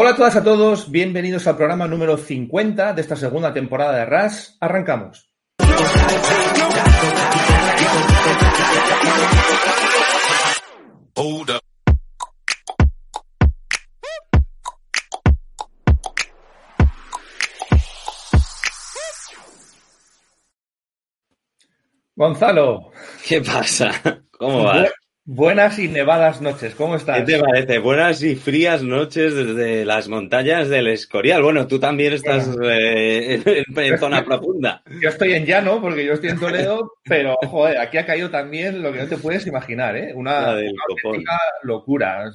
Hola a todas y a todos, bienvenidos al programa número 50 de esta segunda temporada de RAS. Arrancamos. Gonzalo. ¿Qué pasa? ¿Cómo vas? Buenas y nevadas noches, ¿cómo estás? ¿Qué te parece? Buenas y frías noches desde las montañas del Escorial. Bueno, tú también estás eh, en, zona profunda. Yo estoy en llano porque yo estoy en Toledo, pero joder, aquí ha caído también lo que no te puedes imaginar, ¿eh? Una, locura.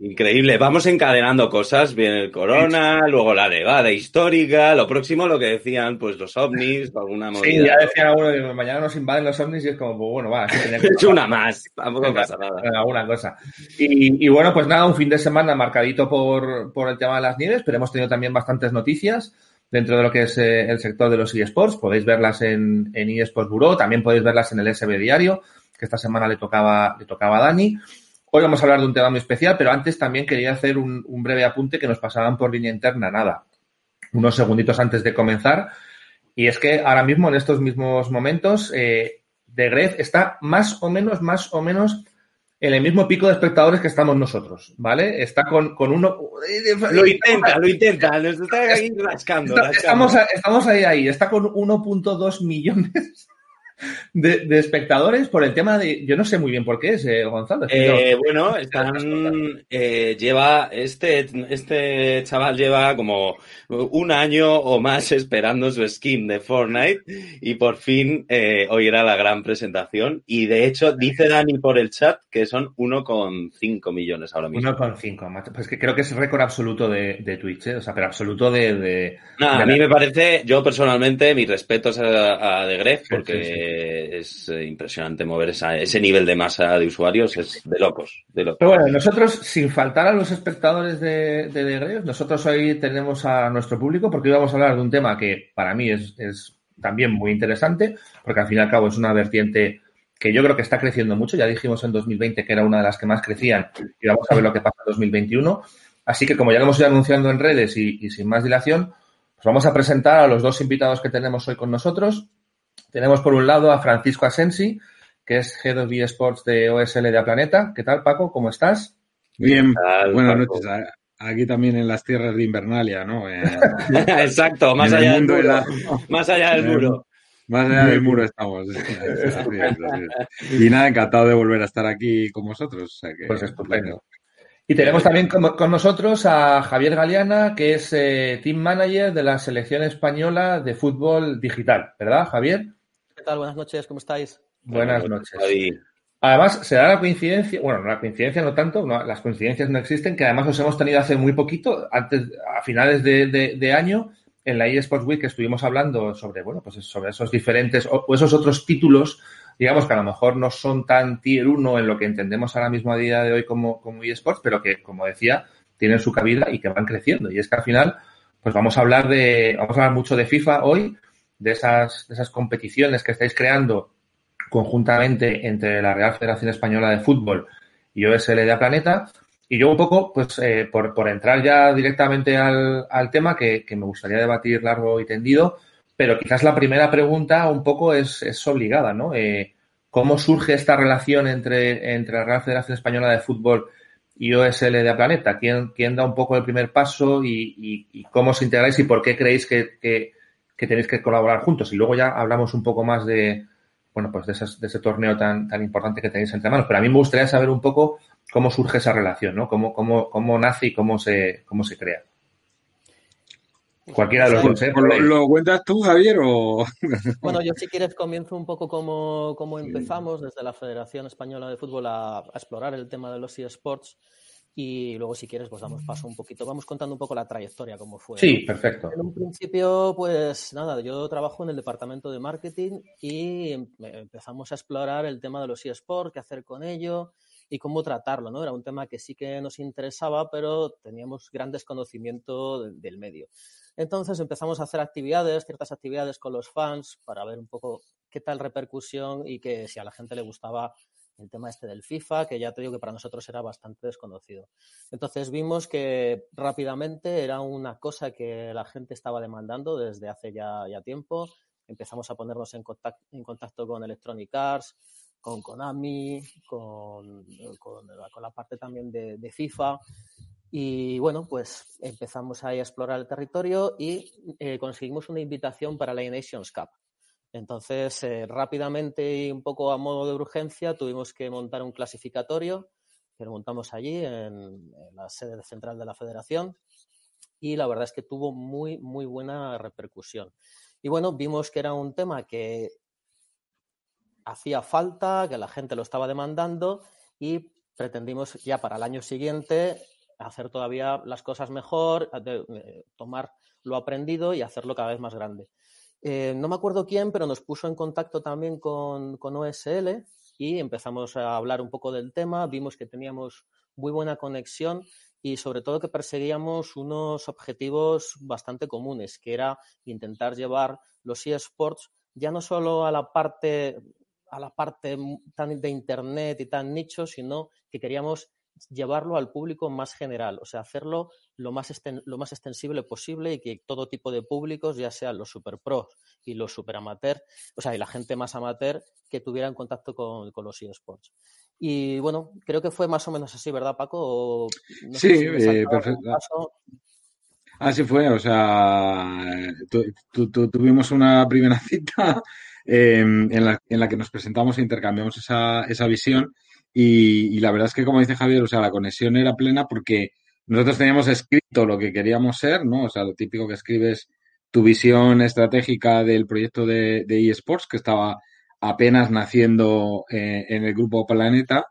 increíble. Vamos encadenando cosas. Viene el corona, luego la nevada histórica, lo próximo lo que decían, pues los ovnis, alguna movida. Sí, ya decían algunos mañana nos invaden los ovnis y es como, pues bueno, va. Es una más. Vamos pasa nada. Alguna cosa. Y, bueno, pues nada, un fin de semana marcadito por, por el tema de las nieves, pero hemos tenido también bastantes noticias dentro de lo que es eh, el sector de los eSports. Podéis verlas en, en eSports Bureau, también podéis verlas en el SB Diario, que esta semana le tocaba, le tocaba a Dani. Hoy vamos a hablar de un tema muy especial, pero antes también quería hacer un, breve apunte que nos pasaban por línea interna, nada, unos segunditos antes de comenzar. Y es que ahora mismo, en estos mismos momentos, eh, de Gref está más o menos, más o menos en el mismo pico de espectadores que estamos nosotros, ¿vale? Está con, con uno... Lo intenta, lo intenta, nos está ahí rascando. Estamos, estamos ahí, ahí, está con 1.2 millones de, espectadores por el tema de. Yo no sé muy bien por qué es, eh, Gonzalo. Eh, bueno, están. Eh, lleva. Este, este chaval lleva como un año o más esperando su skin de Fortnite y por fin hoy era la gran presentación. Y de hecho, dice Dani por el chat que son 1,5 millones ahora mismo. 1,5, pues que creo que es récord absoluto de, Twitch, o sea, pero absoluto de. a mí me parece, yo personalmente, mis respetos a, a The Gref, porque es eh, impresionante mover ese nivel de masa de usuarios, es de locos, Pero bueno, nosotros, sin faltar a los espectadores de, de, nosotros hoy tenemos a nuestro público porque hoy vamos a hablar de un tema que para mí es, también muy interesante, porque al fin y al cabo es una vertiente que yo creo que está creciendo mucho. Ya dijimos en 2020 que era una de las que más crecían y vamos a ver lo que pasa en 2021. Así que como ya lo hemos ido anunciando en redes y, y sin más dilación, pues vamos a presentar a los dos invitados que tenemos hoy con nosotros. Tenemos por un lado a Francisco Asensi, que es Head of eSports de OSL de Planeta. ¿Qué tal, Paco? ¿Cómo estás? Bien, buenas noches. Aquí también en las tierras de Invernalia, ¿no? Eh, Exacto, más allá, del muro, más allá del muro. Más allá del muro estamos. y nada, encantado de volver a estar aquí con vosotros. pues estupendo. Y tenemos también con, nosotros a Javier Galeana, que es eh, Team Manager de la Selección Española de Fútbol Digital, ¿verdad, Javier? Buenas noches, ¿cómo estáis? Buenas noches. Además, se da la coincidencia, bueno, la coincidencia no tanto, las coincidencias no existen, que además os hemos tenido hace muy poquito, antes, a finales de, año, en la eSports Week que estuvimos hablando sobre, bueno, pues sobre esos diferentes, o esos otros títulos digamos que a lo mejor no son tan tier 1 en lo que entendemos ahora mismo a día de hoy como, como eSports, pero que, como decía, tienen su cabida y que van creciendo. Y es que al final, pues vamos a hablar de, vamos a hablar mucho de FIFA hoy, de esas, de esas competiciones que estáis creando conjuntamente entre la Real Federación Española de Fútbol y OSL de Planeta. Y yo un poco, pues, eh, por, por, entrar ya directamente al, al tema que, que, me gustaría debatir largo y tendido, pero quizás la primera pregunta un poco es, es obligada, ¿no? Eh, ¿Cómo surge esta relación entre, entre la Real Federación Española de Fútbol y OSL de Planeta? ¿Quién, quién da un poco el primer paso y, cómo os integráis y por qué creéis que, tenéis que colaborar juntos? Y luego ya hablamos un poco más de, bueno, pues de, de, ese torneo tan, tan importante que tenéis entre manos. Pero a mí me gustaría saber un poco cómo surge esa relación, ¿no? Cómo, cómo, cómo nace y cómo se, cómo se crea. Cualquiera de los dos. ¿eh? ¿Lo, cuentas tú, Javier? O... Bueno, yo si quieres comienzo un poco como, empezamos desde la Federación Española de Fútbol a, explorar el tema de los eSports. Y luego si quieres pues damos paso un poquito, vamos contando un poco la trayectoria, cómo fue. Sí, perfecto. En un principio, pues nada, yo trabajo en el departamento de marketing y em, empezamos a explorar el tema de los eSports, qué hacer con ello y cómo tratarlo, ¿no? Era un tema que sí que nos interesaba, pero teníamos gran desconocimiento del medio. Entonces empezamos a hacer actividades, ciertas actividades con los fans para ver un poco qué tal repercusión y que si a la gente le gustaba el tema este del FIFA, que ya te digo que para nosotros era bastante desconocido. Entonces vimos que rápidamente era una cosa que la gente estaba demandando desde hace ya, tiempo. Empezamos a ponernos en contacto, en contacto con Electronic Arts, con Konami, con, con, la parte también de, FIFA. Y bueno, pues empezamos ahí a explorar el territorio y eh, conseguimos una invitación para la Nations Cup. Entonces, eh, rápidamente y un poco a modo de urgencia, tuvimos que montar un clasificatorio que lo montamos allí en, la sede central de la federación y la verdad es que tuvo muy, muy buena repercusión. Y bueno, vimos que era un tema que hacía falta, que la gente lo estaba demandando y pretendimos ya para el año siguiente hacer todavía las cosas mejor, tomar lo aprendido y hacerlo cada vez más grande. Eh, no me acuerdo quién, pero nos puso en contacto también con, con, OSL y empezamos a hablar un poco del tema. Vimos que teníamos muy buena conexión y sobre todo que perseguíamos unos objetivos bastante comunes, que era intentar llevar los eSports ya no solo a la parte a la parte tan de internet y tan nicho, sino que queríamos llevarlo al público más general, o sea, hacerlo lo más, lo más extensible posible y que todo tipo de públicos, ya sean los super pros y los super amateur, o sea, y la gente más amateur, que tuvieran contacto con, los eSports. Y bueno, creo que fue más o menos así, ¿verdad, Paco? sí, eh, perfecto. Así fue, o sea, tuvimos una primera cita em, en, la, en, la, que nos presentamos e intercambiamos esa, esa visión y, la verdad es que, como dice Javier, o sea, la conexión era plena porque nosotros teníamos escrito lo que queríamos ser, ¿no? O sea, lo típico que escribes tu visión estratégica del proyecto de, eSports, que estaba apenas naciendo eh, en el grupo Planeta.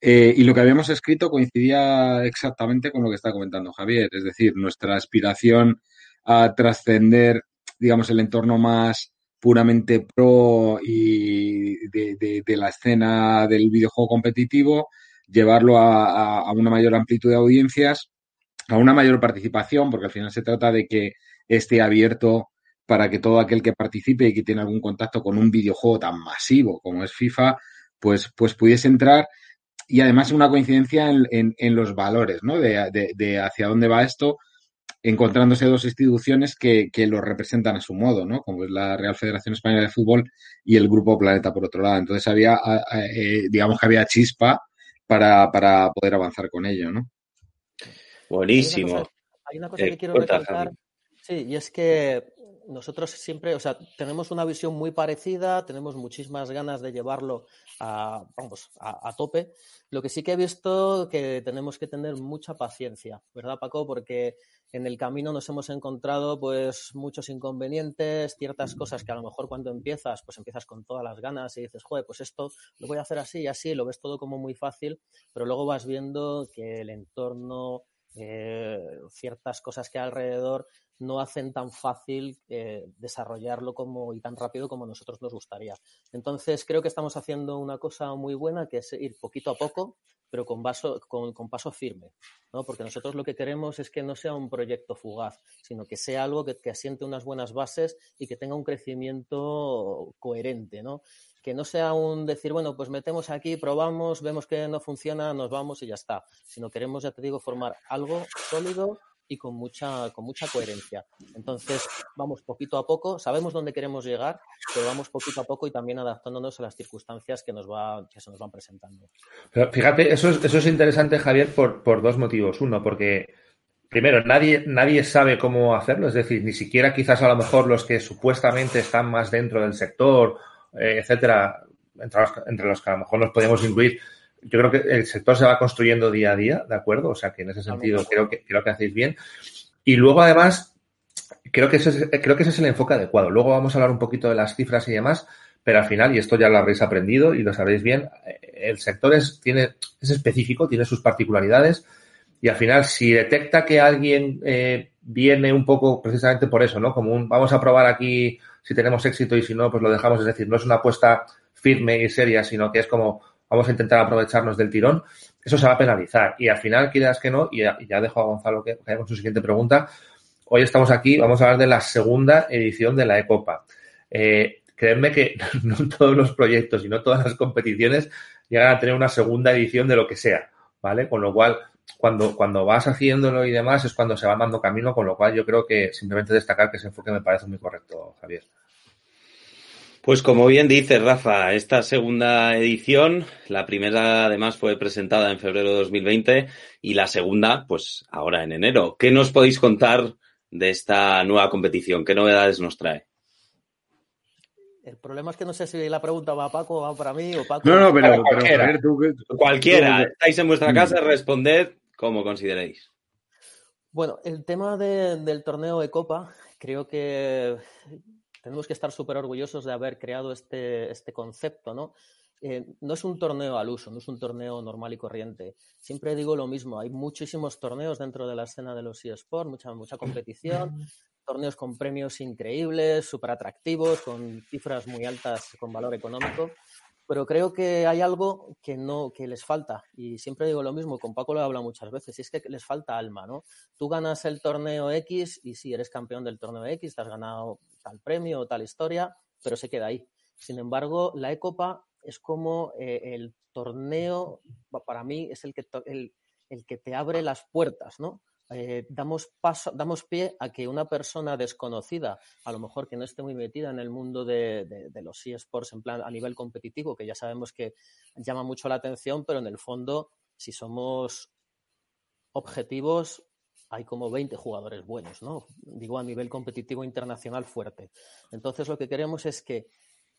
Eh, y lo que habíamos escrito coincidía exactamente con lo que está comentando Javier, es decir, nuestra aspiración a trascender, digamos, el entorno más puramente pro y de, la escena del videojuego competitivo, llevarlo a, una mayor amplitud de audiencias, a una mayor participación, porque al final se trata de que esté abierto para que todo aquel que participe y que tiene algún contacto con un videojuego tan masivo como es FIFA, pues, pues pudiese entrar y además una coincidencia en, en, los valores, ¿no? De, de, hacia dónde va esto encontrándose dos instituciones que, que lo representan a su modo, ¿no? Como es la Real Federación Española de Fútbol y el Grupo Planeta por otro lado. Entonces había, eh, digamos que había chispa para, para poder avanzar con ello, ¿no? Buenísimo. Hay una cosa, que eh, quiero recalcar, sí, y es que nosotros siempre, o sea, tenemos una visión muy parecida, tenemos muchísimas ganas de llevarlo a, vamos, a, tope. Lo que sí que he visto que tenemos que tener mucha paciencia, ¿verdad, Paco? Porque en el camino nos hemos encontrado pues muchos inconvenientes, ciertas cosas que a lo mejor cuando empiezas, pues empiezas con todas las ganas y dices, joder, pues esto lo voy a hacer así y así, lo ves todo como muy fácil, pero luego vas viendo que el entorno, eh, ciertas cosas que hay alrededor no hacen tan fácil eh, desarrollarlo como y tan rápido como nosotros nos gustaría. Entonces, creo que estamos haciendo una cosa muy buena, que es ir poquito a poco, pero con, con, paso firme, ¿no? Porque nosotros lo que queremos es que no sea un proyecto fugaz, sino que sea algo que, que asiente unas buenas bases y que tenga un crecimiento coherente, ¿no? Que no sea un decir, bueno, pues metemos aquí, probamos, vemos que no funciona, nos vamos y ya está. Sino queremos, ya te digo, formar algo sólido y con mucha, con mucha coherencia. Entonces, vamos poquito a poco, sabemos dónde queremos llegar, pero vamos poquito a poco y también adaptándonos a las circunstancias que, nos va, que se nos van presentando. fíjate, eso es, eso es interesante, Javier, por, por dos motivos. Uno, porque primero, nadie, nadie sabe cómo hacerlo, es decir, ni siquiera quizás a lo mejor los que supuestamente están más dentro del sector, eh, etcétera, entre los, entre los que a lo mejor nos podemos incluir, yo creo que el sector se va construyendo día a día, ¿de acuerdo? O sea que en ese sentido creo que, creo que hacéis bien. Y luego además, creo que, ese es, creo que ese es el enfoque adecuado. Luego vamos a hablar un poquito de las cifras y demás, pero al final, y esto ya lo habréis aprendido y lo sabréis bien, el sector es, tiene, es específico, tiene sus particularidades y al final, si detecta que alguien eh, viene un poco precisamente por eso, ¿no? Como un, vamos a probar aquí si tenemos éxito y si no, pues lo dejamos. Es decir, no es una apuesta firme y seria, sino que es como vamos a intentar aprovecharnos del tirón. Eso se va a penalizar. Y al final, quieras que no, y ya, dejo a Gonzalo que vaya con su siguiente pregunta. Hoy estamos aquí, vamos a hablar de la segunda edición de la Ecopa. Eh, creedme que no todos los proyectos y no todas las competiciones llegan a tener una segunda edición de lo que sea, ¿vale? Con lo cual, cuando, cuando vas haciéndolo y demás es cuando se va dando camino, con lo cual yo creo que simplemente destacar que ese enfoque me parece muy correcto, Javier. Pues como bien dice Rafa, esta segunda edición, la primera además fue presentada en febrero de 2020 y la segunda, pues ahora en enero. ¿Qué nos podéis contar de esta nueva competición? ¿Qué novedades nos trae? El problema es que no sé si la pregunta va a Paco o va para mí o Paco. No, no, pero, cualquiera. cualquiera. Estáis en vuestra casa, responded como consideréis. Bueno, el tema del torneo de Copa, creo que tenemos que estar súper orgullosos de haber creado este, este concepto, ¿no? Eh, no es un torneo al uso, no es un torneo normal y corriente. Siempre digo lo mismo, hay muchísimos torneos dentro de la escena de los eSports, mucha, mucha competición, torneos con premios increíbles, súper atractivos, con cifras muy altas con valor económico, pero creo que hay algo que no que les falta y siempre digo lo mismo con Paco lo he hablado muchas veces y es que les falta alma no tú ganas el torneo X y si eres campeón del torneo X te has ganado tal premio o tal historia pero se queda ahí. Sin embargo la Ecopa es como eh, el torneo para mí es el que el, el que te abre las puertas no eh, damos, paso, damos pie a que una persona desconocida, a lo mejor que no esté muy metida en el mundo de, los eSports en plan a nivel competitivo, que ya sabemos que llama mucho la atención, pero en el fondo, si somos objetivos, hay como 20 jugadores buenos, ¿no? Digo a nivel competitivo internacional fuerte. Entonces lo que queremos es que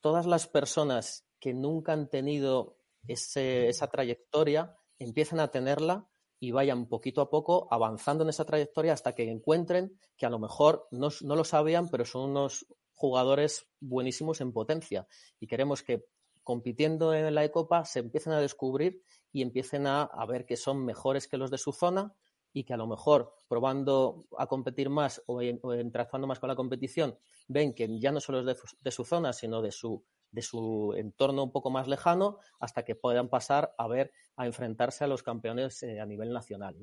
todas las personas que nunca han tenido esa trayectoria empiecen a tenerla y vayan poquito a poco avanzando en esa trayectoria hasta que encuentren que a lo mejor no, lo sabían, pero son unos jugadores buenísimos en potencia. Y queremos que compitiendo en la Ecopa se empiecen a descubrir y empiecen a, ver que son mejores que los de su zona y que a lo mejor probando a competir más o, interactuando más con la competición ven que ya no solo es de su zona, sino de su de su entorno un poco más lejano hasta que puedan pasar a ver a enfrentarse a los campeones eh, a nivel nacional.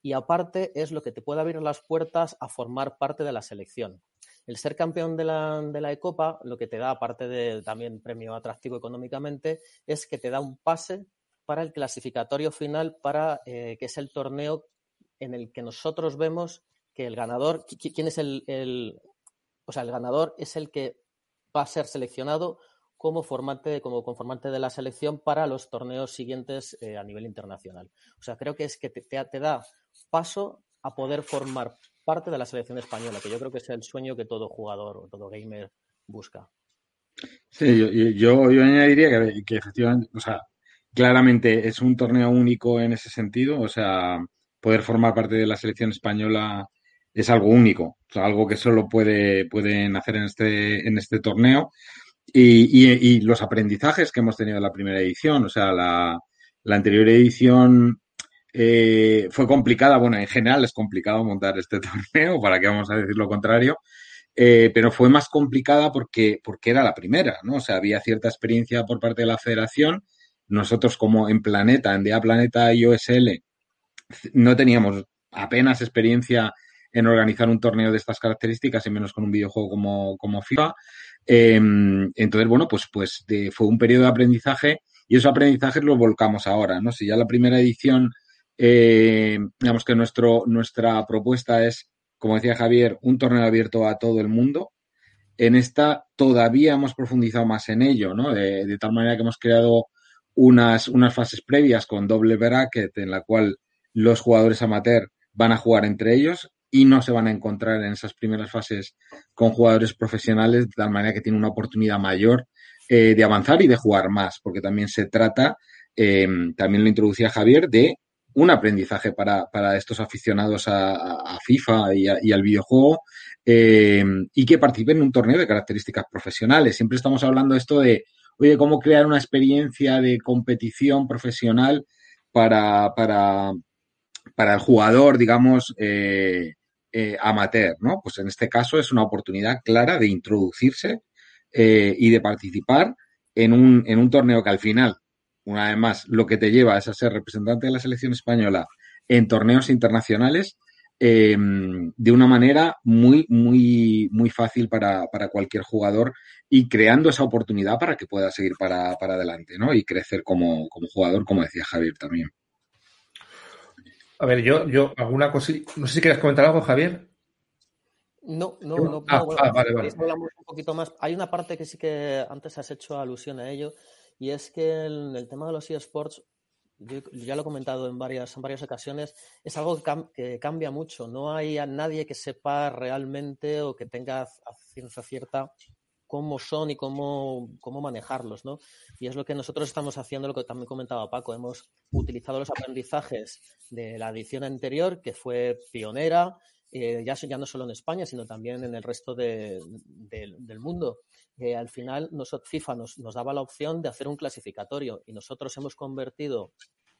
Y aparte es lo que te puede abrir las puertas a formar parte de la selección. El ser campeón de la, de la Ecopa lo que te da, aparte de también premio atractivo económicamente, es que te da un pase para el clasificatorio final, para eh, que es el torneo en el que nosotros vemos que el ganador, ¿quién es el, el, o sea, el ganador es el que va a ser seleccionado como formante, como conformante de la selección para los torneos siguientes eh, a nivel internacional. O sea, creo que es que te, da paso a poder formar parte de la selección española, que yo creo que es el sueño que todo jugador o todo gamer busca. Sí, yo, añadiría que, efectivamente, o sea, claramente es un torneo único en ese sentido, o sea, poder formar parte de la selección española es algo único, o sea, algo que solo puede, pueden hacer en este, en este torneo. Y, los aprendizajes que hemos tenido en la primera edición, o sea, la, anterior edición eh, fue complicada, bueno, en general es complicado montar este torneo, para que vamos a decir lo contrario, eh, pero fue más complicada porque, porque era la primera, ¿no? O sea, había cierta experiencia por parte de la federación. Nosotros como en Planeta, en DEA Planeta y OSL, no teníamos apenas experiencia en organizar un torneo de estas características y menos con un videojuego como, como FIFA. Em, entonces, bueno, pues, pues fue un periodo de aprendizaje y esos aprendizajes los volcamos ahora, ¿no? Si ya la primera edición, eh, digamos que nuestro, nuestra propuesta es, como decía Javier, un torneo abierto a todo el mundo. En esta todavía hemos profundizado más en ello, ¿no? De, de tal manera que hemos creado unas, unas fases previas con doble bracket en la cual los jugadores amateur van a jugar entre ellos y no se van a encontrar en esas primeras fases con jugadores profesionales, de tal manera que tienen una oportunidad mayor eh, de avanzar y de jugar más, porque también se trata, em, también lo introducía Javier, de un aprendizaje para, para estos aficionados a, FIFA y, al videojuego em, y que participen en un torneo de características profesionales. Siempre estamos hablando esto de, oye, cómo crear una experiencia de competición profesional para, para, para el jugador, digamos, eh, eh, amateur, ¿no? Pues en este caso es una oportunidad clara de introducirse eh, y de participar en un, en un torneo que al final, una vez más, lo que te lleva es a ser representante de la selección española en torneos internacionales em, de una manera muy, muy, muy fácil para, para, cualquier jugador y creando esa oportunidad para que pueda seguir para, para adelante, ¿no? Y crecer como, como jugador, como decía Javier también. A ver, yo, yo, alguna cosa. No sé si quieres comentar algo, Javier. No, no, no. Ah, ah, vale, vale. Hablamos un poquito más. Hay una parte que sí que antes has hecho alusión a ello, y es que el, el tema de los eSports, yo ya lo he comentado en varias, en varias ocasiones, es algo que, cam que, cambia mucho. No hay a nadie que sepa realmente o que tenga a ciencia cierta cómo son y cómo, cómo manejarlos, ¿no? Y es lo que nosotros estamos haciendo, lo que también comentaba Paco. Hemos utilizado los aprendizajes de la edición anterior, que fue pionera, eh, ya, no solo en España, sino también en el resto de, de, del mundo. Eh, al final, nosotros, FIFA nos, nos daba la opción de hacer un clasificatorio y nosotros hemos convertido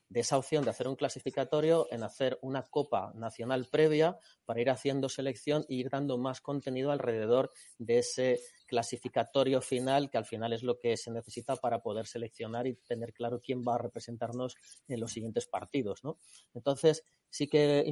de esa opción de hacer un clasificatorio en hacer una copa nacional previa para ir haciendo selección e ir dando más contenido alrededor de ese clasificatorio final, que al final es lo que se necesita para poder seleccionar y tener claro quién va a representarnos en los siguientes partidos. ¿no? Entonces, sí que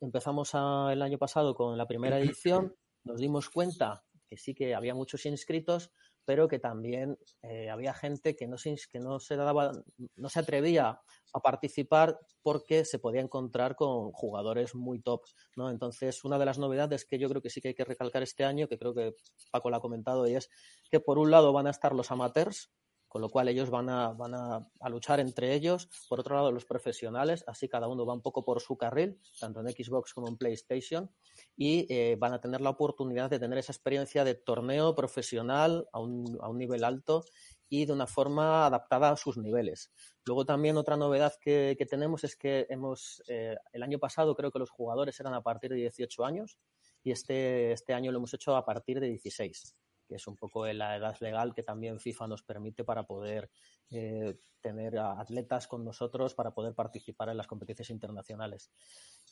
empezamos a, el año pasado con la primera edición, nos dimos cuenta que sí que había muchos inscritos, pero que también eh, había gente que no, se, que no se daba, no se atrevía a participar porque se podía encontrar con jugadores muy top, ¿no? Entonces, una de las novedades que yo creo que sí que hay que recalcar este año, que creo que Paco lo ha comentado, y es que por un lado van a estar los amateurs, con lo cual ellos van a, van a, a, luchar entre ellos. Por otro lado, los profesionales, así cada uno va un poco por su carril, tanto en Xbox como en PlayStation, y eh, van a tener la oportunidad de tener esa experiencia de torneo profesional a un, a un nivel alto y de una forma adaptada a sus niveles. Luego también otra novedad que, que tenemos es que hemos, eh, el año pasado creo que los jugadores eran a partir de 18 años y este, este año lo hemos hecho a partir de 16 que es un poco la edad legal que también FIFA nos permite para poder eh, tener atletas con nosotros para poder participar en las competiciones internacionales.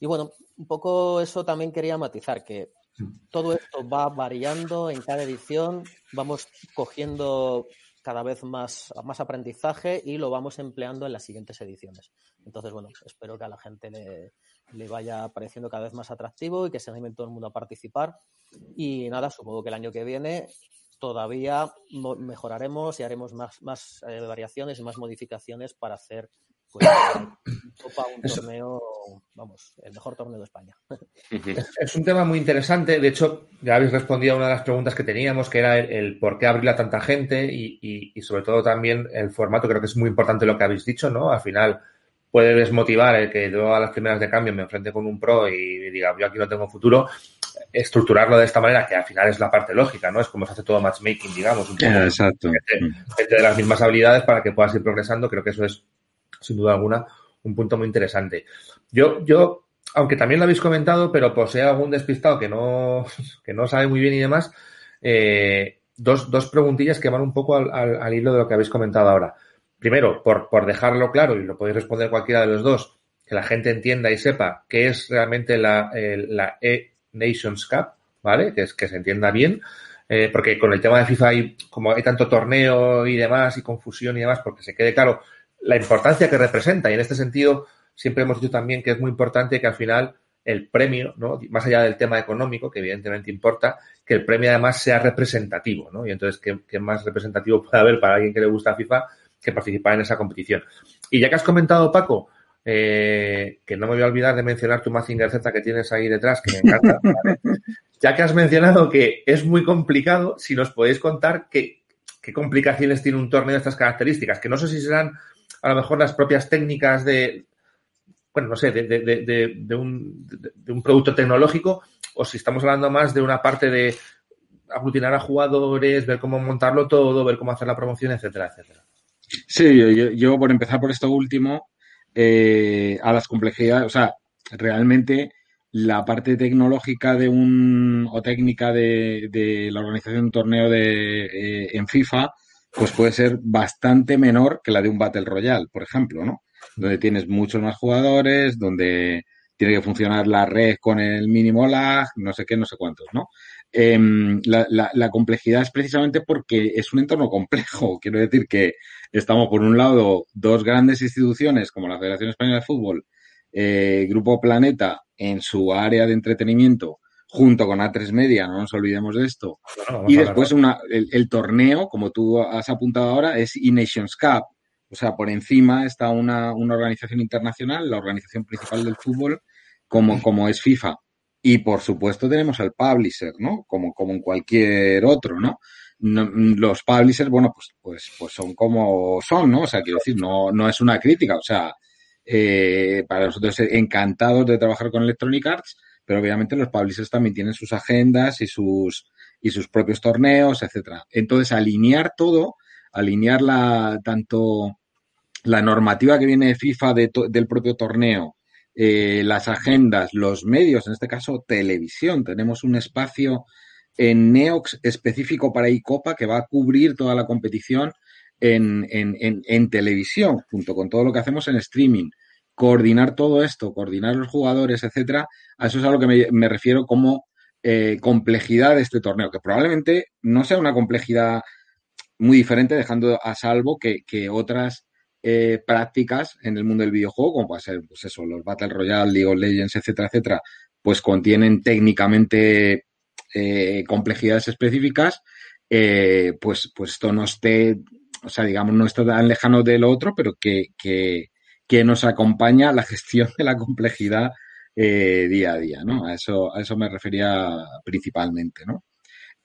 Y bueno, un poco eso también quería matizar, que todo esto va variando en cada edición, vamos cogiendo cada vez más, más aprendizaje y lo vamos empleando en las siguientes ediciones. Entonces, bueno, espero que a la gente le, le vaya pareciendo cada vez más atractivo y que se anime todo el mundo a participar. Y nada, supongo que el año que viene todavía mejoraremos y haremos más, más eh, variaciones y más modificaciones para hacer pues, Copa, un torneo, vamos, el mejor torneo de España. Es un tema muy interesante. De hecho, ya habéis respondido a una de las preguntas que teníamos, que era el, el por qué abrirle a tanta gente y, y, y, sobre todo también el formato. Creo que es muy importante lo que habéis dicho, ¿no? Al final, puede desmotivar el que yo a las primeras de cambio me enfrente con un pro y diga, yo aquí no tengo futuro, estructurarlo de esta manera, que al final es la parte lógica, ¿no? Es como se hace todo matchmaking, digamos, un poco. Exacto. Gente de las mismas habilidades para que puedas ir progresando, creo que eso es, sin duda alguna, un punto muy interesante. Yo, yo, aunque también lo habéis comentado, pero hay algún despistado que no, que no sabe muy bien y demás, eh, dos, dos preguntillas que van un poco al, al, al hilo de lo que habéis comentado ahora primero, por, por dejarlo claro, y lo podéis responder cualquiera de los dos, que la gente entienda y sepa qué es realmente la, eh, la E-Nations Cup, ¿vale? Que es que se entienda bien, eh, porque con el tema de FIFA hay, como hay tanto torneo y demás, y confusión y demás, porque se quede claro la importancia que representa, y en este sentido siempre hemos dicho también que es muy importante que al final el premio, ¿no? más allá del tema económico, que evidentemente importa, que el premio además sea representativo, ¿no? Y entonces, ¿qué, qué más representativo puede haber para alguien que le gusta FIFA que participar en esa competición. Y ya que has comentado, Paco, eh, que no me voy a olvidar de mencionar tu Mazinger Z que tienes ahí detrás, que me encanta. Ya que has mencionado que es muy complicado, si nos podéis contar qué, complicaciones tiene un torneo de estas características, que no sé si serán a lo mejor las propias técnicas de, bueno, no sé, de, un, producto tecnológico, o si estamos hablando más de una parte de aglutinar a jugadores, ver cómo montarlo todo, ver cómo hacer la promoción, etcétera, etcétera. Sí, yo, por empezar por esto último, eh, a las complejidades, o sea, realmente la parte tecnológica de un o técnica de, la organización de un torneo de, eh, en FIFA, pues puede ser bastante menor que la de un Battle Royale, por ejemplo, ¿no? Donde tienes muchos más jugadores, donde tiene que funcionar la red con el mínimo lag, no sé qué, no sé cuántos, ¿no? Em, la, la, complejidad es precisamente porque es un entorno complejo. Quiero decir que estamos, por un lado, dos grandes instituciones como la Federación Española de Fútbol, eh, Grupo Planeta, en su área de entretenimiento, junto con A3 Media, no nos olvidemos de esto. y después una, el, torneo, como tú has apuntado ahora, es E-Nations Cup. O sea, por encima está una, una organización internacional, la organización principal del fútbol, como, como es FIFA. Y por supuesto tenemos al publisher, ¿no? Como, como en cualquier otro, ¿no? los publishers, bueno, pues, pues, pues son como son, ¿no? O sea, quiero decir, no, no es una crítica, o sea, eh, para nosotros encantados de trabajar con Electronic Arts, pero obviamente los publishers también tienen sus agendas y sus, y sus propios torneos, etcétera. Entonces, alinear todo, alinear la, tanto la normativa que viene de FIFA del propio torneo, eh, las agendas, los medios, en este caso televisión. Tenemos un espacio en Neox específico para ICOPA que va a cubrir toda la competición en, en, en, televisión, junto con todo lo que hacemos en streaming. Coordinar todo esto, coordinar los jugadores, etcétera, a eso es a lo que me, refiero como eh, complejidad de este torneo, que probablemente no sea una complejidad muy diferente, dejando a salvo que, que otras eh, prácticas en el mundo del videojuego, como puede ser, pues eso, los Battle Royale, League of Legends, etcétera, etcétera, pues contienen técnicamente eh, complejidades específicas, eh, pues, pues esto no esté, o sea, digamos, no está tan lejano del otro, pero que, que, que nos acompaña la gestión de la complejidad día a día, ¿no? A eso, a eso me refería principalmente, ¿no?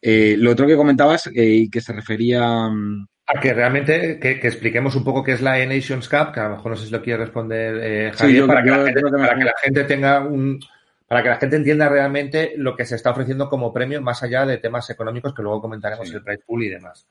lo otro que comentabas y que se refería mm, a que realmente que, expliquemos un poco qué es la E-Nations Cup, que a lo mejor no sé si lo quiere responder eh, Javier, para, que, la gente, tenga un para que la gente entienda realmente lo que se está ofreciendo como premio más allá de temas económicos que luego comentaremos el price pool y demás.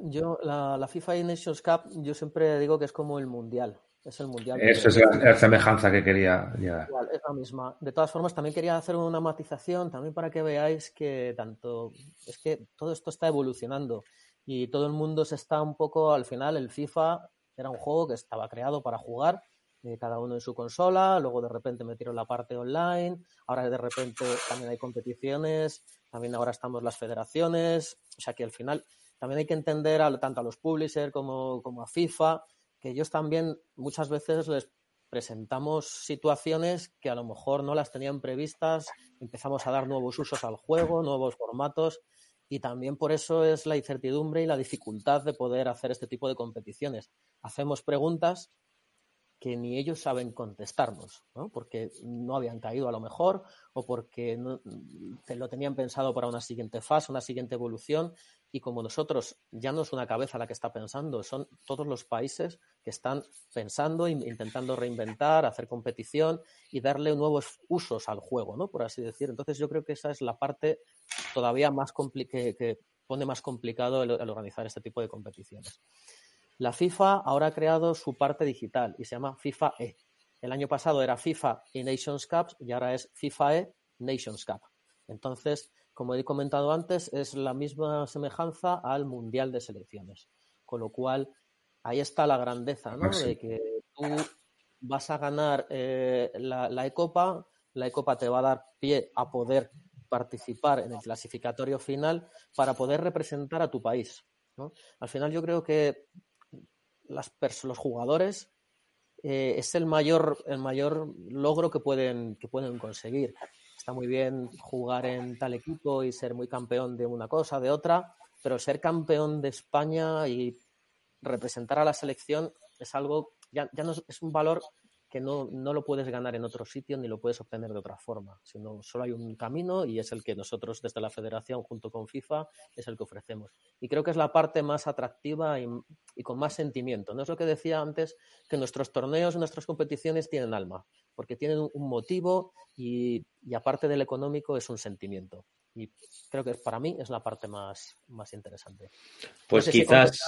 yo la, FIFA E-Nations Cup yo siempre digo que es como el mundial. Es el mundial. Esa es la, semejanza que quería llegar. es la misma. De todas formas, también quería hacer una matización también para que veáis que tanto es que todo esto está evolucionando y todo el mundo se está un poco, al final el FIFA era un juego que estaba creado para jugar, eh, cada uno en su consola, luego de repente metieron la parte online, ahora de repente también hay competiciones, también ahora estamos las federaciones, o sea que al final también hay que entender tanto a los publishers como, como a FIFA, que ellos también muchas veces les presentamos situaciones que a lo mejor no las tenían previstas, empezamos a dar nuevos usos al juego, nuevos formatos y también por eso es la incertidumbre y la dificultad de poder hacer este tipo de competiciones. Hacemos preguntas que ni ellos saben contestarnos, ¿no? porque no habían caído a lo mejor o porque no, lo tenían pensado para una siguiente fase, una siguiente evolución y como nosotros ya no es una cabeza la que está pensando, son todos los países que están pensando, intentando reinventar, hacer competición y darle nuevos usos al juego, ¿no? por así decir. Entonces yo creo que esa es la parte todavía más que, que pone más complicado el organizar este tipo de competiciones. La FIFA ahora ha creado su parte digital y se llama FIFA E. El año pasado era FIFA e Nations Cup y ahora es FIFA E Nations Cup. Entonces, como he comentado antes, es la misma semejanza al Mundial de Selecciones. Con lo cual, ahí está la grandeza, ¿no? De que tú vas a ganar eh, la, la E-Copa, la E-Copa te va a dar pie a poder participar en el clasificatorio final para poder representar a tu país. ¿no? Al final yo creo que las los jugadores eh, es el mayor, el mayor logro que pueden, que pueden conseguir. Está muy bien jugar en tal equipo y ser muy campeón de una cosa, de otra, pero ser campeón de España y representar a la selección es algo, ya, ya no es un valor que no, no, lo puedes ganar en otro sitio ni lo puedes obtener de otra forma, sino solo hay un camino y es el que nosotros desde la federación junto con FIFA es el que ofrecemos. Y creo que es la parte más atractiva y, con más sentimiento. No es lo que decía antes, que nuestros torneos, nuestras competiciones tienen alma, porque tienen un motivo y, y aparte del económico es un sentimiento. Y creo que para mí es la parte más, más interesante. Pues quizás.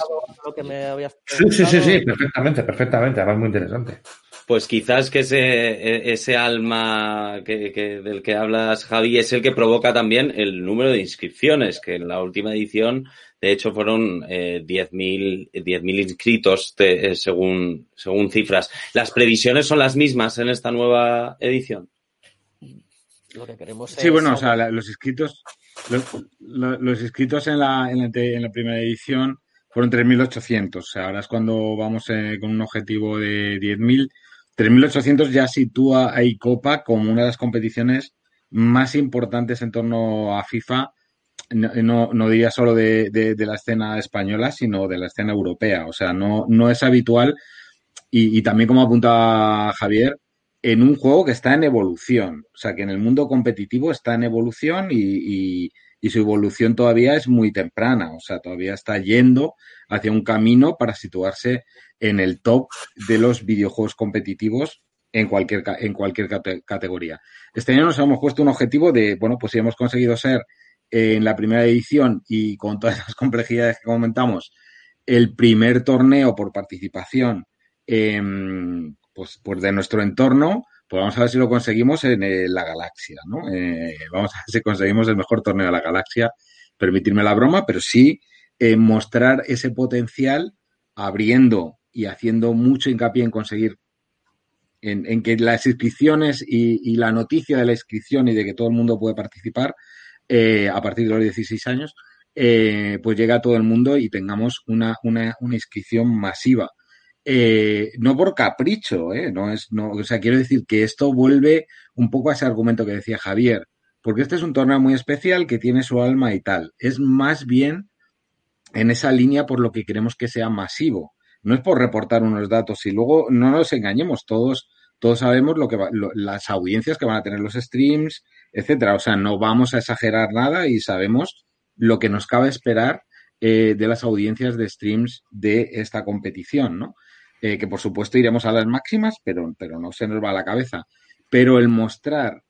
sí, sí, sí, sí, perfectamente, perfectamente. Además, muy interesante. Pues quizás que ese, e, ese alma que, que, del que hablas, Javi, es el que provoca también el número de inscripciones, que en la última edición De hecho, fueron eh, 10.000 inscritos eh, según, según cifras. ¿Las previsiones son las mismas en esta nueva edición? Lo que queremos sí, bueno, o sea, los inscritos, los, inscritos en la, en la, primera edición fueron 3.800. O sea, ahora es cuando vamos eh, con un objetivo de 10.000. 3.800 ya sitúa a ICOPA como una de las competiciones más importantes en torno a FIFA no, no, diría solo de, de, la escena española, sino de la escena europea. O sea, no, no es habitual y, también como apunta Javier, en un juego que está en evolución. O sea, que en el mundo competitivo está en evolución y, y su evolución todavía es muy temprana. O sea, todavía está yendo hacia un camino para situarse en el top de los videojuegos competitivos en cualquier, en cualquier categoría. Este año nos hemos puesto un objetivo de, bueno, pues si hemos conseguido ser en la primera edición y con todas las complejidades que comentamos, el primer torneo por participación pues, pues de nuestro entorno, pues vamos a ver si lo conseguimos en eh, la galaxia, ¿no? Eh, vamos a ver si conseguimos el mejor torneo de la galaxia, permitirme la broma, pero sí mostrar ese potencial abriendo y haciendo mucho hincapié en conseguir en, que las inscripciones y, la noticia de la inscripción y de que todo el mundo puede participar eh, a partir de los 16 años, eh, pues llega a todo el mundo y tengamos una, una, una inscripción masiva. Eh, no por capricho, no es, no, o sea, quiero decir que esto vuelve un poco a ese argumento que decía Javier, porque este es un torneo muy especial que tiene su alma y tal. Es más bien en esa línea por lo que queremos que sea masivo. No es por reportar unos datos y luego no nos engañemos, todos, todos sabemos lo que las audiencias que van a tener los streams, etcétera. O sea, no vamos a exagerar nada y sabemos lo que nos cabe esperar eh, de las audiencias de streams de esta competición, ¿no? Eh, que por supuesto iremos a las máximas, pero, pero no se nos va a la cabeza. Pero el mostrar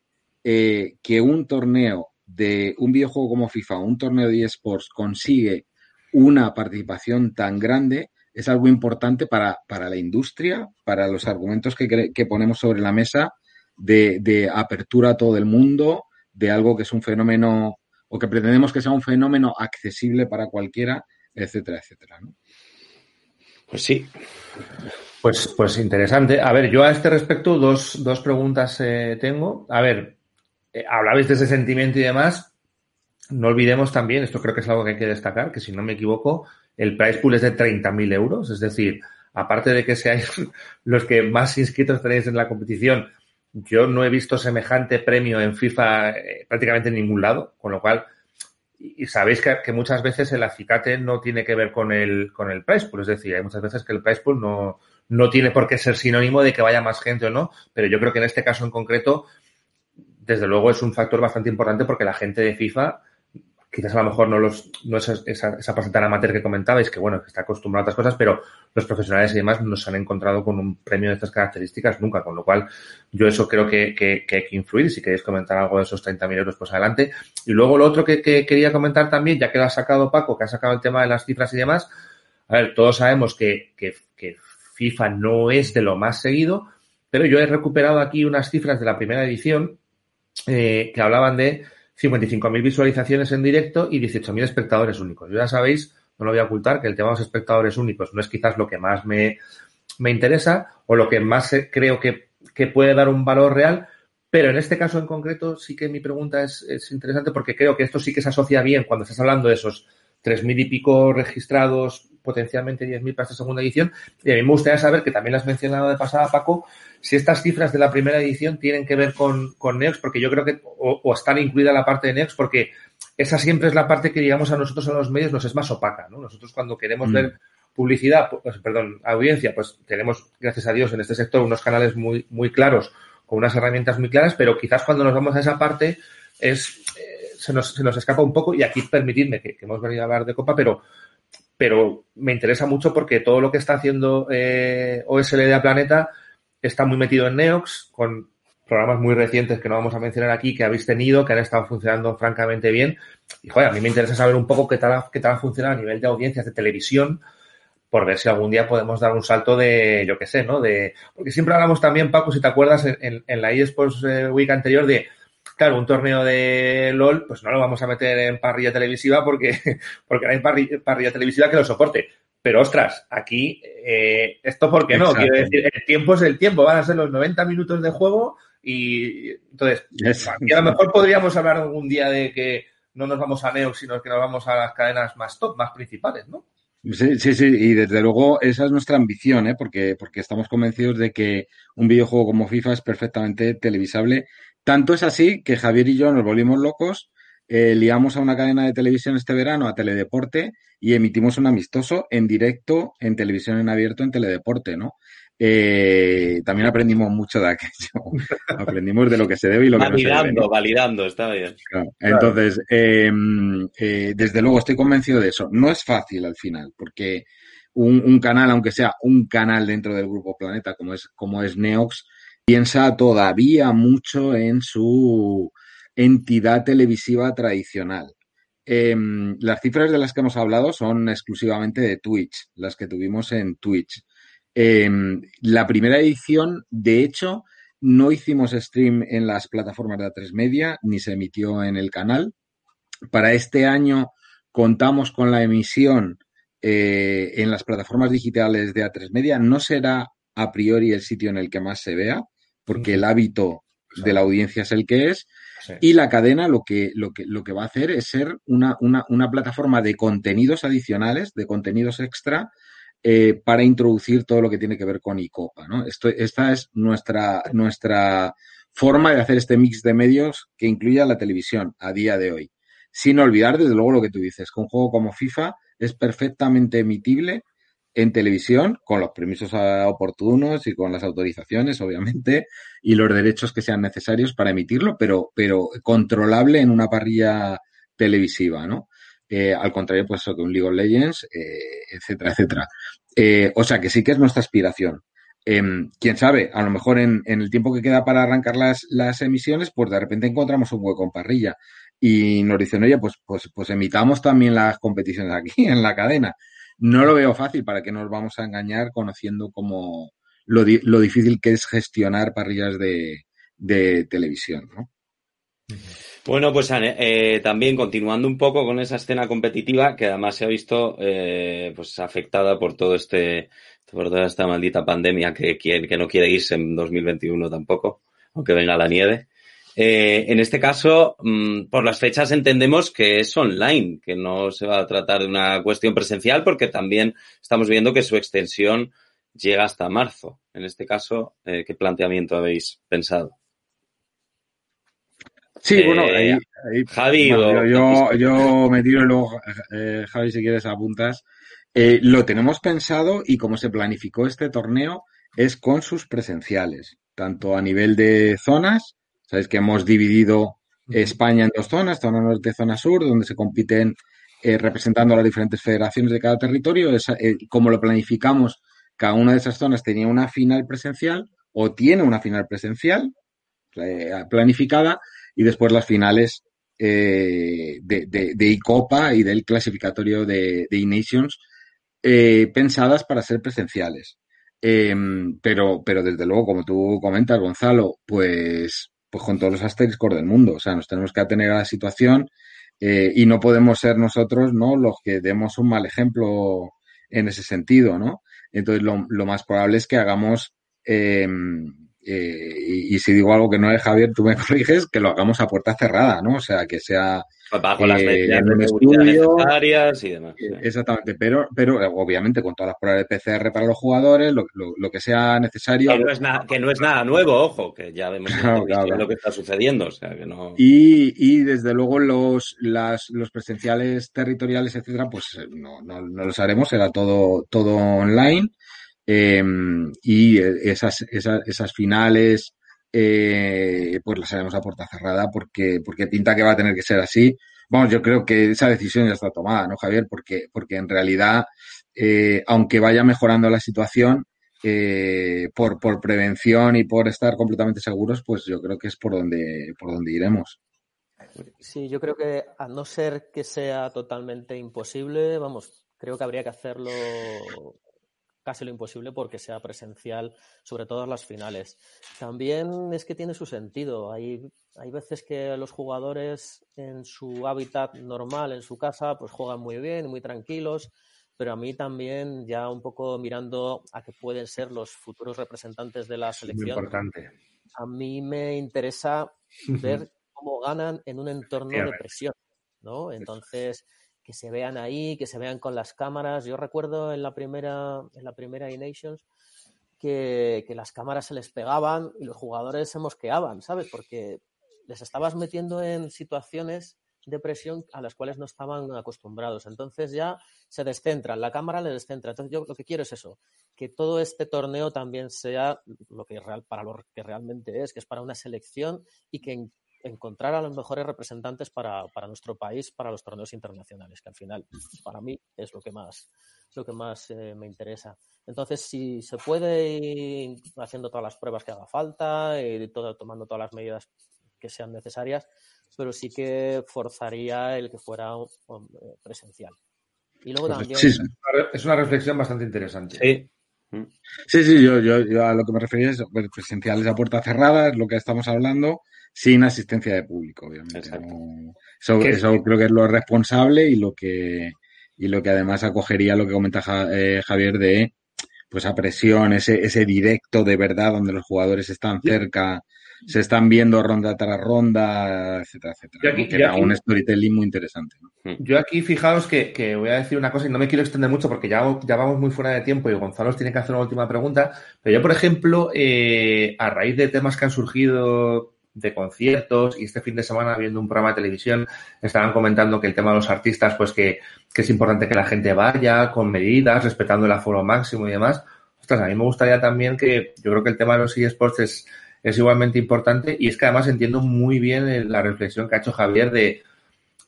eh, que un torneo de un videojuego como FIFA, un torneo de eSports consigue una participación tan grande, es algo importante para, para la industria, para los argumentos que, que ponemos sobre la mesa de, apertura a todo el mundo, de algo que es un fenómeno o que pretendemos que sea un fenómeno accesible para cualquiera, etcétera, etcétera. Pues sí. Pues, pues interesante. A ver, yo a este respecto dos, dos preguntas eh, tengo. A ver, eh, hablabais de ese sentimiento y demás. No olvidemos también, esto creo que es algo que hay que destacar, que si no me equivoco, el price pool es de 30.000 euros. Es decir, aparte de que seáis los que más inscritos tenéis en la competición, yo no he visto semejante premio en FIFA eh, prácticamente en ningún lado, con lo cual, y, sabéis que, muchas veces el acicate no tiene que ver con el, con el price pool, es decir, hay muchas veces que el price pool no, no tiene por qué ser sinónimo de que vaya más gente o no, pero yo creo que en este caso en concreto, desde luego es un factor bastante importante porque la gente de FIFA quizás a lo mejor no los no es esa, esa parte tan amateur que comentabais, que bueno, que está acostumbrado a otras cosas, pero los profesionales y demás no se han encontrado con un premio de estas características nunca, con lo cual yo eso creo que, que, que hay que influir. Si queréis comentar algo de esos 30.000 euros, pues adelante. Y luego lo otro que, que, quería comentar también, ya que lo ha sacado Paco, que ha sacado el tema de las cifras y demás, a ver, todos sabemos que, que, que FIFA no es de lo más seguido, pero yo he recuperado aquí unas cifras de la primera edición eh, que hablaban de 55.000 visualizaciones en directo y 18.000 espectadores únicos. Yo ya sabéis, no lo voy a ocultar, que el tema de los espectadores únicos no es quizás lo que más me, me interesa o lo que más creo que, que, puede dar un valor real, pero en este caso en concreto sí que mi pregunta es, es interesante porque creo que esto sí que se asocia bien cuando estás hablando de esos 3.000 y pico registrados, potencialmente 10.000 para esta segunda edición. Y a mí me gustaría saber, que también lo has mencionado de pasada, Paco, si estas cifras de la primera edición tienen que ver con, con Neox, porque yo creo que, o, o están incluida la parte de Neox, porque esa siempre es la parte que, digamos, a nosotros en los medios nos es más opaca, ¿no? Nosotros cuando queremos mm. ver publicidad, pues, perdón, audiencia, pues tenemos, gracias a Dios, en este sector unos canales muy, muy claros, con unas herramientas muy claras, pero quizás cuando nos vamos a esa parte es, eh, se, nos, se nos escapa un poco, y aquí permitidme que, hemos venido a hablar de Copa, pero pero me interesa mucho porque todo lo que está haciendo eh, OSLD a Planeta está muy metido en Neox, con programas muy recientes que no vamos a mencionar aquí, que habéis tenido, que han estado funcionando francamente bien. Y joder, a mí me interesa saber un poco qué tal, qué tal ha funcionado a nivel de audiencias de televisión, por ver si algún día podemos dar un salto de, yo qué sé, ¿no? De, porque siempre hablamos también, Paco, si te acuerdas, en, en la eSports eh, Week anterior de claro, un torneo de LOL, pues no lo vamos a meter en parrilla televisiva porque, porque no hay parrilla, televisiva que lo soporte. Pero ostras, aquí, eh, ¿esto por qué no? Quiero decir, el tiempo es el tiempo, van a ser los 90 minutos de juego y entonces, a lo mejor podríamos hablar algún día de que no nos vamos a Neo, sino que nos vamos a las cadenas más top, más principales, ¿no? Sí, sí, sí, y desde luego esa es nuestra ambición, ¿eh? porque, porque estamos convencidos de que un videojuego como FIFA es perfectamente televisable. Tanto es así que Javier y yo nos volvimos locos, eh, liamos a una cadena de televisión este verano, a Teledeporte, y emitimos un amistoso en directo en televisión en abierto en Teledeporte, ¿no? Eh, también aprendimos mucho de aquello. aprendimos de lo que se debe y lo que no se debe. Validando, validando, está bien. Entonces, em, eh, desde luego estoy convencido de eso. No es fácil al final, porque un, canal, aunque sea un canal dentro del grupo Planeta, como es, como es Neox, piensa todavía mucho en su entidad televisiva tradicional. Em, las cifras de las que hemos hablado son exclusivamente de Twitch, las que tuvimos en Twitch. Em, la primera edición, de hecho, no hicimos stream en las plataformas de A3 Media, ni se emitió en el canal. Para este año contamos con la emisión eh, en las plataformas digitales de A3 Media. No será a priori el sitio en el que más se vea, porque el hábito de la audiencia es el que es. Y la cadena lo que, lo, que, lo que va a hacer es ser una, una, una plataforma de contenidos adicionales, de contenidos extra, eh, para introducir todo lo que tiene que ver con ICOPA. ¿no? Esto, esta es nuestra, nuestra forma de hacer este mix de medios que incluya la televisión a día de hoy. Sin olvidar, desde luego, lo que tú dices, que un juego como FIFA es perfectamente emitible en televisión con los permisos oportunos y con las autorizaciones, obviamente, y los derechos que sean necesarios para emitirlo, pero, pero controlable en una parrilla televisiva, ¿no? Eh, al contrario, pues eso que un League of Legends, eh, etcétera, etcétera. Eh, o sea que sí que es nuestra aspiración. Em, quién sabe, a lo mejor en, el tiempo que queda para arrancar las, las, emisiones, pues de repente encontramos un hueco en parrilla y nos dicen, oye, pues, pues, pues emitamos también las competiciones aquí en la cadena. No lo veo fácil para que nos vamos a engañar conociendo como lo, lo difícil que es gestionar parrillas de, de televisión, ¿no? Bueno, pues eh, también continuando un poco con esa escena competitiva que además se ha visto eh, pues afectada por todo este por toda esta maldita pandemia que, que no quiere irse en 2021 tampoco, aunque venga la nieve. Eh, en este caso, mm, por las fechas entendemos que es online, que no se va a tratar de una cuestión presencial, porque también estamos viendo que su extensión llega hasta marzo. En este caso, eh, ¿qué planteamiento habéis pensado? Sí, bueno, eh, ahí, Javi, yo, yo, me tiro luego, eh, Javi, si quieres apuntas. Eh, lo tenemos pensado y como se planificó este torneo es con sus presenciales, tanto a nivel de zonas, sabéis que hemos dividido España en dos zonas, zona norte y zona sur, donde se compiten representando a las diferentes federaciones de cada territorio. como lo planificamos, cada una de esas zonas tenía una final presencial o tiene una final presencial planificada y después las finales eh, de, de, ICOPA y del clasificatorio de, de E-Nations eh, pensadas para ser presenciales. Em, pero, pero desde luego, como tú comentas, Gonzalo, pues, pues con todos los asteriscos del mundo. O sea, nos tenemos que atener a la situación eh, y no podemos ser nosotros, ¿no? Los que demos un mal ejemplo en ese sentido, ¿no? Entonces, lo, lo más probable es que hagamos eh, eh, y, si digo algo que no es Javier, tú me corriges, que lo hagamos a puerta cerrada, ¿no? O sea, que sea bajo las eh, medidas necesarias y demás. Exactamente, pero, pero eh, obviamente con todas las pruebas de PCR para los jugadores, lo, lo, que sea necesario. Que no, es nada, que no es nada nuevo, ojo, que ya vemos lo que está sucediendo. O sea, que no... y, y desde luego los, las, los presenciales territoriales, etcétera, pues no, no, no los haremos, será todo, todo online. Em, y esas, esas, esas finales, eh, pues las haremos a puerta cerrada porque, porque pinta que va a tener que ser así. Vamos, yo creo que esa decisión ya está tomada, ¿no, Javier? Porque, porque en realidad, eh, aunque vaya mejorando la situación, eh, por, por prevención y por estar completamente seguros, pues yo creo que es por donde, por donde iremos. Sí, yo creo que a no ser que sea totalmente imposible, vamos, creo que habría que hacerlo casi lo imposible porque sea presencial, sobre todo las finales. También es que tiene su sentido. Hay, hay veces que los jugadores en su hábitat normal, en su casa, pues juegan muy bien, muy tranquilos, pero a mí también ya un poco mirando a que pueden ser los futuros representantes de la selección. Muy importante. A mí me interesa ver cómo ganan en un entorno de presión, ¿no? Entonces, que se vean ahí, que se vean con las cámaras. Yo recuerdo en la primera, en la primera E-Nations que, las cámaras se les pegaban y los jugadores se mosqueaban, ¿sabes? Porque les estabas metiendo en situaciones de presión a las cuales no estaban acostumbrados. Entonces ya se descentran, la cámara le descentra. Entonces yo lo que quiero es eso, que todo este torneo también sea lo que real, para lo que realmente es, que es para una selección y que encontrar a los mejores representantes para, nuestro país, para los torneos internacionales, que al final, para mí, es lo que más, lo que más eh, me interesa. Entonces, si se puede ir haciendo todas las pruebas que haga falta y todo, tomando todas las medidas que sean necesarias, pero sí que forzaría el que fuera presencial. Y luego también... Sí, es una reflexión bastante interesante. Sí. Sí, sí, yo, yo, a lo que me refería es pues, presenciales a puerta cerrada, es lo que estamos hablando, sin asistencia de público, obviamente. eso, creo que es lo responsable y lo que y lo que además acogería lo que comenta eh, Javier de pues a presión, ese, ese directo de verdad donde los jugadores están cerca, se están viendo ronda tras ronda, etcétera, etcétera. que era un storytelling muy interesante. Hmm. Yo aquí fijaos que, que, voy a decir una cosa y no me quiero extender mucho porque ya, ya vamos muy fuera de tiempo y Gonzalo tiene que hacer una última pregunta. Pero yo, por ejemplo, eh, a raíz de temas que han surgido de conciertos y este fin de semana viendo un programa de televisión estaban comentando que el tema de los artistas pues que, que es importante que la gente vaya con medidas, respetando el aforo máximo y demás. Ostras, a mí me gustaría también que yo creo que el tema de los eSports es, es igualmente importante y es que además entiendo muy bien la reflexión que ha hecho Javier de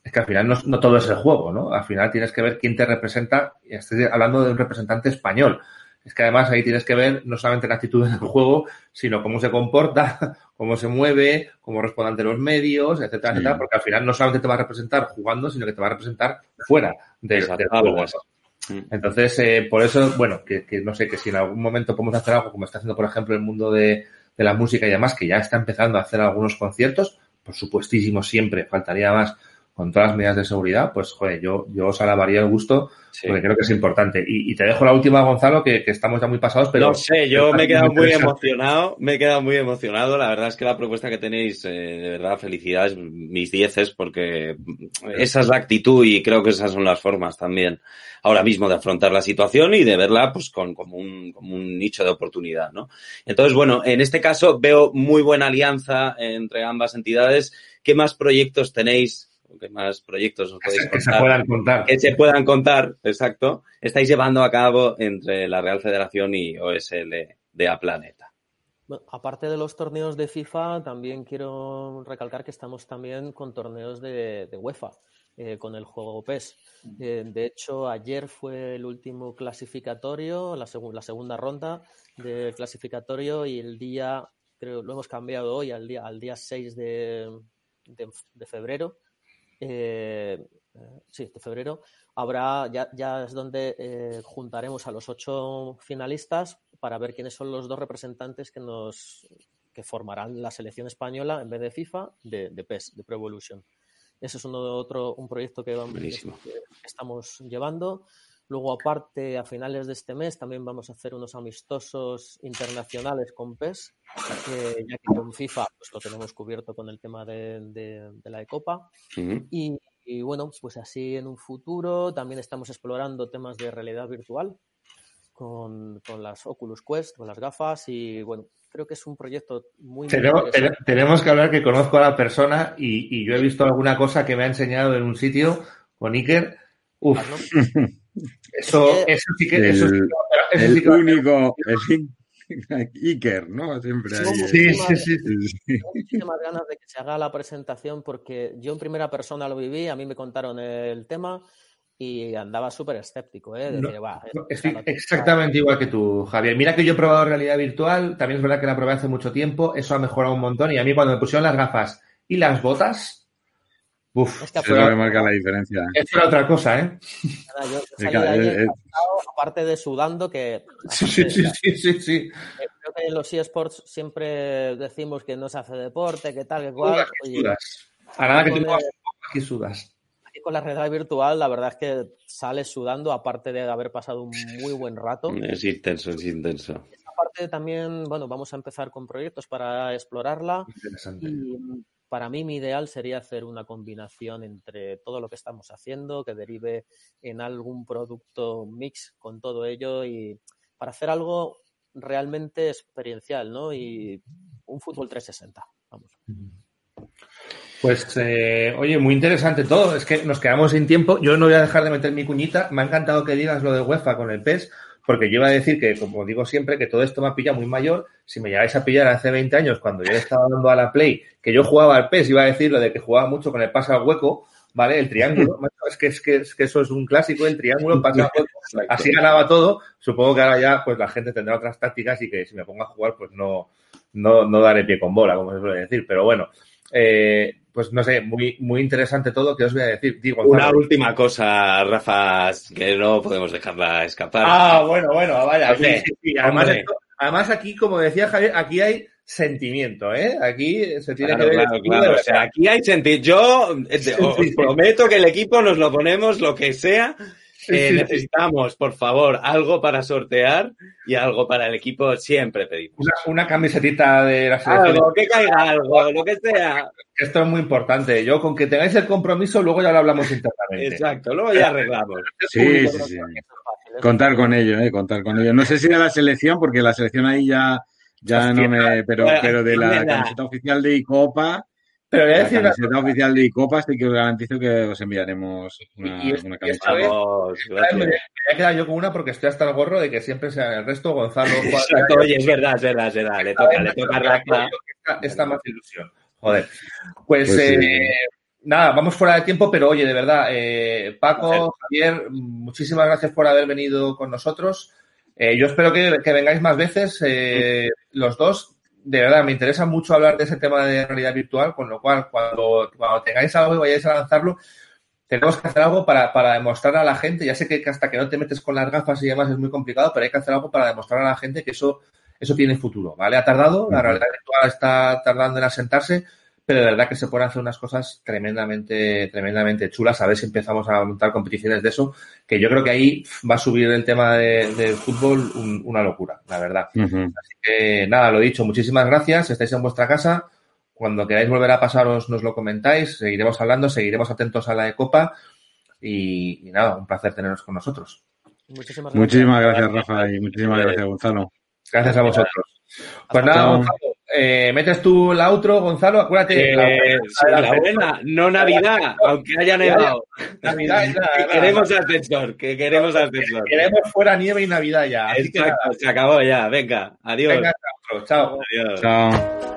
es que al final no, no todo es el juego, ¿no? Al final tienes que ver quién te representa, y estoy hablando de un representante español, es que además ahí tienes que ver no solamente la actitud del juego, sino cómo se comporta, cómo se mueve, cómo responde ante los medios, etcétera, etcétera, porque al final no solamente te va a representar jugando, sino que te va a representar fuera del, juego. Entonces, eh, por eso, bueno, que, no sé, que si en algún momento podemos hacer algo como está haciendo, por ejemplo, el mundo de, de la música y además, que ya está empezando a hacer algunos conciertos, por supuestísimo siempre, faltaría más con todas las medidas de seguridad, pues joder, yo, yo os alabaría el gusto porque creo que es importante. Y, te dejo la última, Gonzalo, que, estamos ya muy pasados, pero... No sé, yo me he quedado muy emocionado, me he quedado muy emocionado. La verdad es que la propuesta que tenéis, eh, de verdad, felicidades, mis dieces, porque esa es la actitud y creo que esas son las formas también ahora mismo de afrontar la situación y de verla pues con como un, como un nicho de oportunidad, ¿no? Entonces, bueno, en este caso veo muy buena alianza entre ambas entidades. ¿Qué más proyectos tenéis ¿Qué más proyectos os podéis contar? Que se puedan contar. Que se puedan contar, exacto. Estáis llevando a cabo entre la Real Federación y OSL de A Planeta. aparte de los torneos de FIFA, también quiero recalcar que estamos también con torneos de, UEFA, eh, con el juego PES. Eh, de hecho, ayer fue el último clasificatorio, la, la segunda ronda del clasificatorio y el día, creo, lo hemos cambiado hoy al día, al día 6 de, de febrero eh, sí, de febrero, habrá, ya, ya es donde eh, juntaremos a los ocho finalistas para ver quiénes son los dos representantes que nos que formarán la selección española en vez de FIFA de, de PES, de Pro Evolution. Ese es uno otro, un proyecto que, vamos, que estamos llevando. Luego, aparte, a finales de este mes también vamos a hacer unos amistosos internacionales con PES, que, ya que con FIFA pues lo tenemos cubierto con el tema de, de, la Ecopa. y, bueno, pues así en un futuro también estamos explorando temas de realidad virtual con, con las Oculus Quest, con las gafas y bueno, creo que es un proyecto muy tenemos, tenemos que hablar que conozco a la persona y, y, yo he visto alguna cosa que me ha enseñado en un sitio con Iker. Uf. Eso, eso sí que. El, eso el único. Iker, ¿no? Siempre hay. Sí, sí, sí, sí. Muchísimas ganas de que se haga la presentación porque yo en primera persona lo viví, a mí me contaron el tema y andaba súper escéptico, ¿eh? estoy exactamente igual que tú, Javier. Mira que yo he probado realidad virtual, también es verdad que la probé hace mucho tiempo, eso ha mejorado un montón y a mí cuando me pusieron las gafas y las botas, Uf, es que lo que marca la diferencia. ¿eh? Es otra cosa, ¿eh? aparte de sudando, que. Sí, sí, sí, sí, sí, eh, Creo que en los eSports siempre decimos que no se hace deporte, que tal, que cual. sudas. A nada que tú aquí sudas. Aquí con la realidad virtual, la verdad es que sales sudando, aparte de haber pasado un muy buen rato. Es intenso, es intenso. Aparte también, bueno, vamos a empezar con proyectos para explorarla. Interesante para mí mi ideal sería hacer una combinación entre todo lo que estamos haciendo, que derive en algún producto mix con todo ello y para hacer algo realmente experiencial, ¿no? Y un fútbol 360, vamos. Pues, eh, oye, muy interesante todo. Es que nos quedamos sin tiempo. Yo no voy a dejar de meter mi cuñita. Me ha encantado que digas lo de UEFA con el PES, porque yo iba a decir que, como digo siempre, que todo esto me ha pillado muy mayor. Si me llegáis a pillar hace 20 años, cuando yo estaba dando a la Play, que yo jugaba al PES, iba a decir lo de que jugaba mucho con el pase al hueco, ¿vale? El triángulo. es, que, es, que, es que eso es un clásico, el triángulo, pase al hueco. Así ganaba todo. Supongo que ahora ya, pues la gente tendrá otras tácticas y que si me pongo a jugar, pues no, no, no daré pie con bola, como se suele decir. Pero bueno, eh, pues no sé, muy, muy interesante todo. ¿Qué os voy a decir? Digo, Una última cosa, Rafa, que no podemos dejarla escapar. Ah, bueno, bueno, vaya. Además, aquí, como decía Javier, aquí hay sentimiento, ¿eh? Aquí se tiene que ver. Claro, claro. O sea, aquí hay sentimiento. Yo eh, os prometo que el equipo nos lo ponemos lo que sea eh, necesitamos, por favor, algo para sortear y algo para el equipo. Siempre pedimos. Una, una camisetita de la selección. Algo, que caiga algo, lo que sea. Esto es muy importante. Yo, con que tengáis el compromiso, luego ya lo hablamos internamente. Exacto, luego ya arreglamos. Sí, sí, sí. Contar con ello, ¿eh? Contar con ello. No sé si de la selección, porque la selección ahí ya, ya no me. Pero, pero de la camiseta oficial de Icopa pero voy a decir la camiseta oficial de Copa, sí que os garantizo que os enviaremos una, y una camiseta. me voy a quedar yo con una porque estoy hasta el gorro de que siempre sea el resto Gonzalo. Exacto, oye, es verdad, es verdad, es verdad. Le toca, le toca esta, esta más ilusión. Joder. Pues, pues eh, nada, vamos fuera de tiempo, pero oye, de verdad, eh, Paco, Javier, muchísimas gracias por haber venido con nosotros. Eh, yo espero que, que, vengáis más veces, eh, los dos de verdad, me interesa mucho hablar de ese tema de realidad virtual, con lo cual, cuando, cuando tengáis algo y vayáis a lanzarlo, tenemos que hacer algo para, para demostrar a la gente, ya sé que hasta que no te metes con las gafas y demás es muy complicado, pero hay que hacer algo para demostrar a la gente que eso, eso tiene futuro, ¿vale? Ha tardado, la realidad virtual está tardando en asentarse, pero de verdad que se pueden hacer unas cosas tremendamente, tremendamente chulas. A ver si empezamos a montar competiciones de eso, que yo creo que ahí va a subir el tema del de fútbol una locura, la verdad. Así que nada, lo dicho, muchísimas gracias. Estáis en vuestra casa. Cuando queráis volver a pasaros, nos lo comentáis. Seguiremos hablando, seguiremos atentos a la de Copa. Y, nada, un placer teneros con nosotros. Muchísimas gracias, muchísimas gracias Rafa, y muchísimas gracias, Gonzalo. Gracias a vosotros. Pues nada, Gonzalo, eh, metes tú la outro, Gonzalo, acuérdate. Eh, la, la, buena, no Navidad, aunque haya nevado. Navidad, que queremos ascensor, que queremos ascensor. Queremos fuera nieve y Navidad ya. Exacto, se acabó ya, venga, adiós. Venga, chao. Adiós. Chao.